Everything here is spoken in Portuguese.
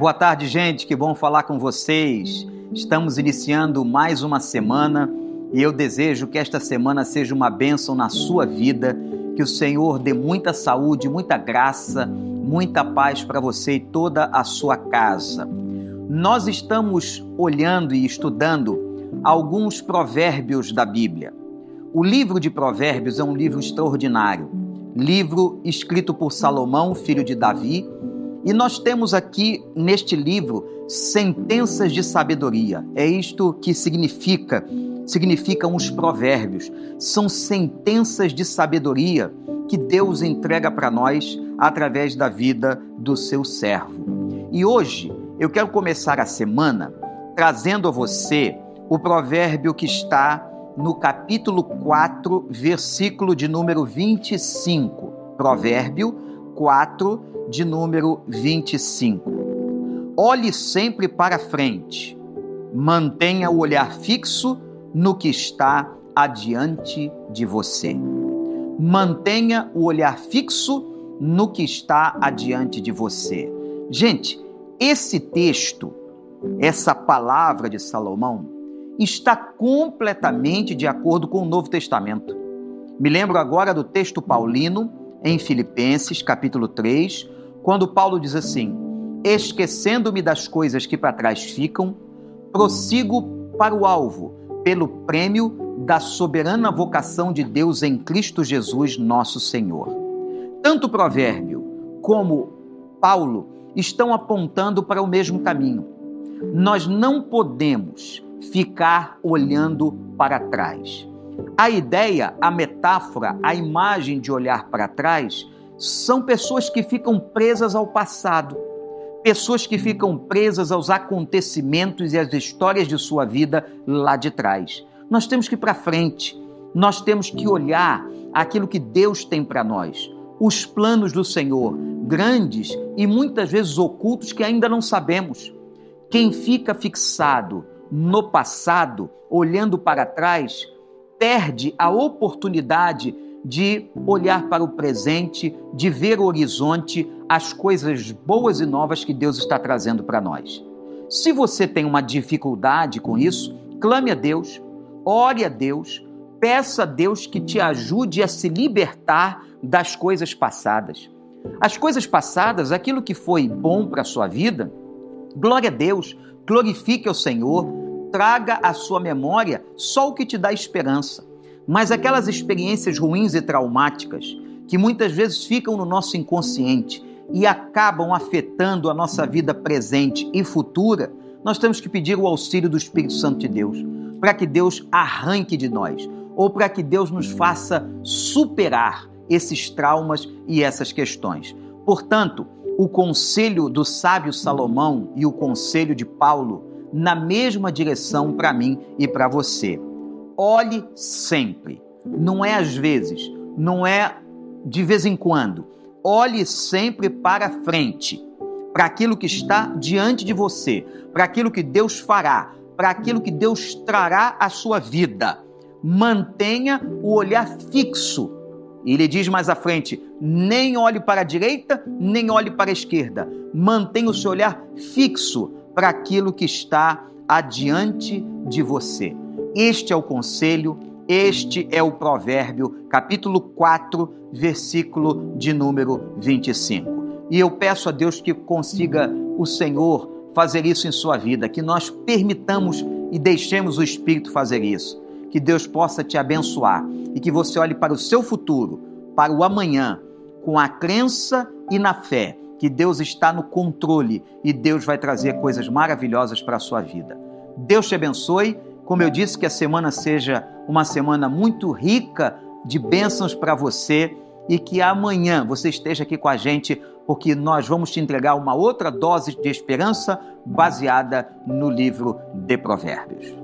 Boa tarde, gente. Que bom falar com vocês. Estamos iniciando mais uma semana e eu desejo que esta semana seja uma bênção na sua vida, que o Senhor dê muita saúde, muita graça, muita paz para você e toda a sua casa. Nós estamos olhando e estudando alguns provérbios da Bíblia. O livro de Provérbios é um livro extraordinário, livro escrito por Salomão, filho de Davi, e nós temos aqui neste livro sentenças de sabedoria. É isto que significa, significam os provérbios. São sentenças de sabedoria que Deus entrega para nós através da vida do seu servo. E hoje eu quero começar a semana trazendo a você o provérbio que está no capítulo 4, versículo de número 25. Provérbio 4, de número 25. Olhe sempre para frente, mantenha o olhar fixo no que está adiante de você. Mantenha o olhar fixo no que está adiante de você. Gente, esse texto, essa palavra de Salomão, está completamente de acordo com o Novo Testamento. Me lembro agora do texto paulino em Filipenses, capítulo 3, quando Paulo diz assim: Esquecendo-me das coisas que para trás ficam, prossigo para o alvo, pelo prêmio da soberana vocação de Deus em Cristo Jesus, nosso Senhor. Tanto o provérbio como Paulo estão apontando para o mesmo caminho. Nós não podemos ficar olhando para trás. A ideia, a metáfora, a imagem de olhar para trás são pessoas que ficam presas ao passado, pessoas que ficam presas aos acontecimentos e às histórias de sua vida lá de trás. Nós temos que ir para frente, nós temos que olhar aquilo que Deus tem para nós, os planos do Senhor, grandes e muitas vezes ocultos que ainda não sabemos. Quem fica fixado no passado, olhando para trás, perde a oportunidade de olhar para o presente, de ver o horizonte, as coisas boas e novas que Deus está trazendo para nós. Se você tem uma dificuldade com isso, clame a Deus, ore a Deus, peça a Deus que te ajude a se libertar das coisas passadas. As coisas passadas, aquilo que foi bom para a sua vida, glória a Deus, glorifique ao Senhor, traga à sua memória só o que te dá esperança. Mas aquelas experiências ruins e traumáticas que muitas vezes ficam no nosso inconsciente e acabam afetando a nossa vida presente e futura, nós temos que pedir o auxílio do Espírito Santo de Deus, para que Deus arranque de nós, ou para que Deus nos faça superar esses traumas e essas questões. Portanto, o conselho do sábio Salomão e o conselho de Paulo na mesma direção para mim e para você olhe sempre. Não é às vezes, não é de vez em quando. Olhe sempre para frente, para aquilo que está diante de você, para aquilo que Deus fará, para aquilo que Deus trará à sua vida. Mantenha o olhar fixo. Ele diz mais à frente: nem olhe para a direita, nem olhe para a esquerda. Mantenha o seu olhar fixo para aquilo que está adiante de você. Este é o conselho, este é o provérbio, capítulo 4, versículo de número 25. E eu peço a Deus que consiga o Senhor fazer isso em sua vida, que nós permitamos e deixemos o Espírito fazer isso. Que Deus possa te abençoar e que você olhe para o seu futuro, para o amanhã, com a crença e na fé que Deus está no controle e Deus vai trazer coisas maravilhosas para a sua vida. Deus te abençoe como eu disse, que a semana seja uma semana muito rica de bênçãos para você e que amanhã você esteja aqui com a gente, porque nós vamos te entregar uma outra dose de esperança baseada no livro de Provérbios.